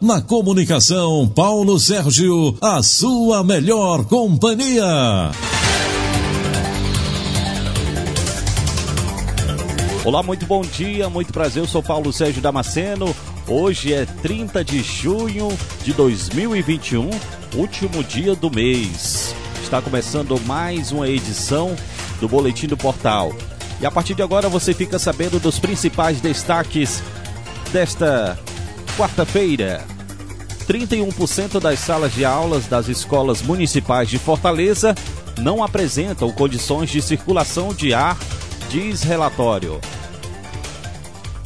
Na comunicação, Paulo Sérgio, a sua melhor companhia. Olá, muito bom dia, muito prazer. Eu sou Paulo Sérgio Damasceno. Hoje é 30 de junho de 2021, último dia do mês. Está começando mais uma edição do Boletim do Portal. E a partir de agora você fica sabendo dos principais destaques desta quarta-feira. 31% das salas de aulas das escolas municipais de Fortaleza não apresentam condições de circulação de ar, diz relatório.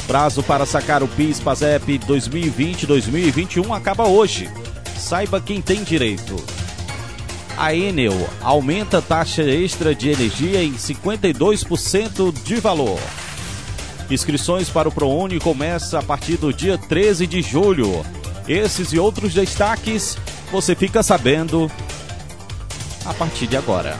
Prazo para sacar o PIS PASEP 2020-2021 acaba hoje. Saiba quem tem direito. A Enel aumenta taxa extra de energia em 52% de valor. Inscrições para o ProUni começa a partir do dia 13 de julho. Esses e outros destaques você fica sabendo a partir de agora.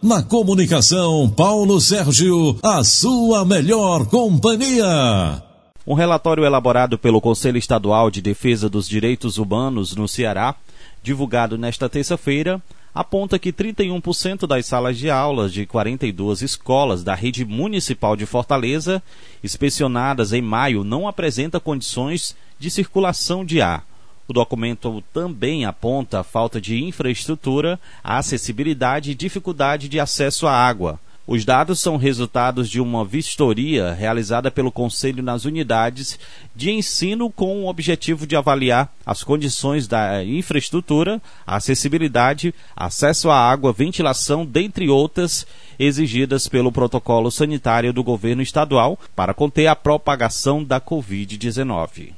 Na comunicação, Paulo Sérgio, a sua melhor companhia. Um relatório elaborado pelo Conselho Estadual de Defesa dos Direitos Humanos no Ceará, divulgado nesta terça-feira, aponta que 31% das salas de aulas de 42 escolas da rede municipal de Fortaleza, inspecionadas em maio, não apresenta condições de circulação de ar. O documento também aponta a falta de infraestrutura, acessibilidade e dificuldade de acesso à água. Os dados são resultados de uma vistoria realizada pelo Conselho nas unidades de ensino com o objetivo de avaliar as condições da infraestrutura, acessibilidade, acesso à água, ventilação, dentre outras, exigidas pelo protocolo sanitário do governo estadual para conter a propagação da Covid-19.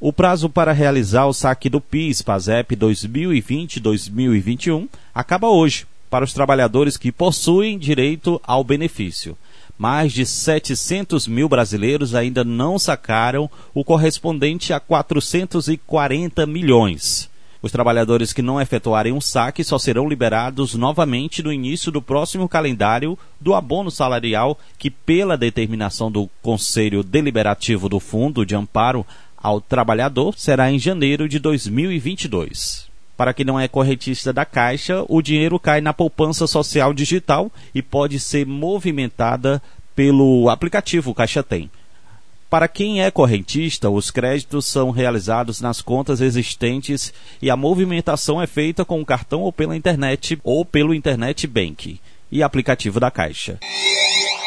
O prazo para realizar o saque do PIS PASEP 2020-2021 acaba hoje para os trabalhadores que possuem direito ao benefício. Mais de 700 mil brasileiros ainda não sacaram o correspondente a 440 milhões. Os trabalhadores que não efetuarem um saque só serão liberados novamente no início do próximo calendário do abono salarial, que, pela determinação do Conselho Deliberativo do Fundo de Amparo ao Trabalhador, será em janeiro de 2022. Para quem não é correntista da Caixa, o dinheiro cai na poupança social digital e pode ser movimentada pelo aplicativo Caixa Tem. Para quem é correntista, os créditos são realizados nas contas existentes e a movimentação é feita com o cartão ou pela internet ou pelo Internet Bank e aplicativo da Caixa.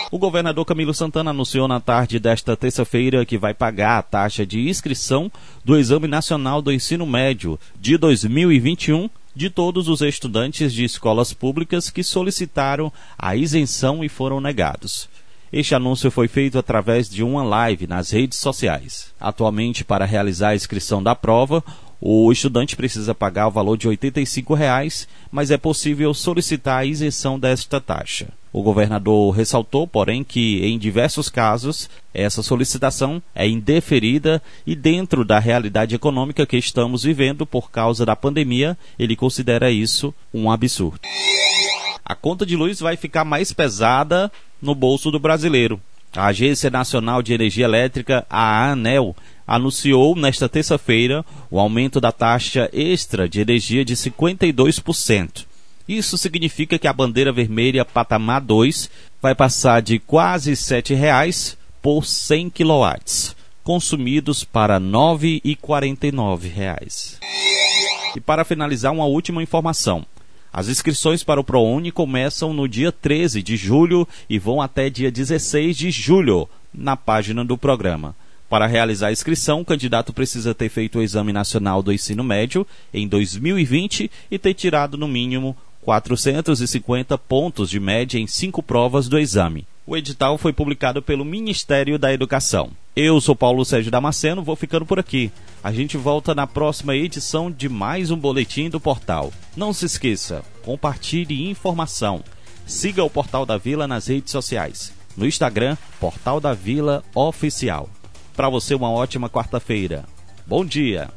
O governador Camilo Santana anunciou na tarde desta terça-feira que vai pagar a taxa de inscrição do Exame Nacional do Ensino Médio de 2021 de todos os estudantes de escolas públicas que solicitaram a isenção e foram negados. Este anúncio foi feito através de uma live nas redes sociais. Atualmente, para realizar a inscrição da prova, o estudante precisa pagar o valor de 85 reais, mas é possível solicitar a isenção desta taxa. O governador ressaltou, porém, que em diversos casos essa solicitação é indeferida e, dentro da realidade econômica que estamos vivendo por causa da pandemia, ele considera isso um absurdo. A conta de luz vai ficar mais pesada no bolso do brasileiro. A Agência Nacional de Energia Elétrica, a ANEL, anunciou nesta terça-feira o aumento da taxa extra de energia de 52%. Isso significa que a bandeira vermelha patamar 2 vai passar de quase R$ 7,00 por 100 kW, consumidos para R$ 9,49. E para finalizar, uma última informação. As inscrições para o ProUni começam no dia 13 de julho e vão até dia 16 de julho, na página do programa. Para realizar a inscrição, o candidato precisa ter feito o Exame Nacional do Ensino Médio em 2020 e ter tirado, no mínimo, 450 pontos de média em cinco provas do exame. O edital foi publicado pelo Ministério da Educação. Eu sou Paulo Sérgio Damasceno, vou ficando por aqui. A gente volta na próxima edição de mais um boletim do portal. Não se esqueça, compartilhe informação. Siga o Portal da Vila nas redes sociais. No Instagram, Portal da Vila Oficial. Para você, uma ótima quarta-feira. Bom dia!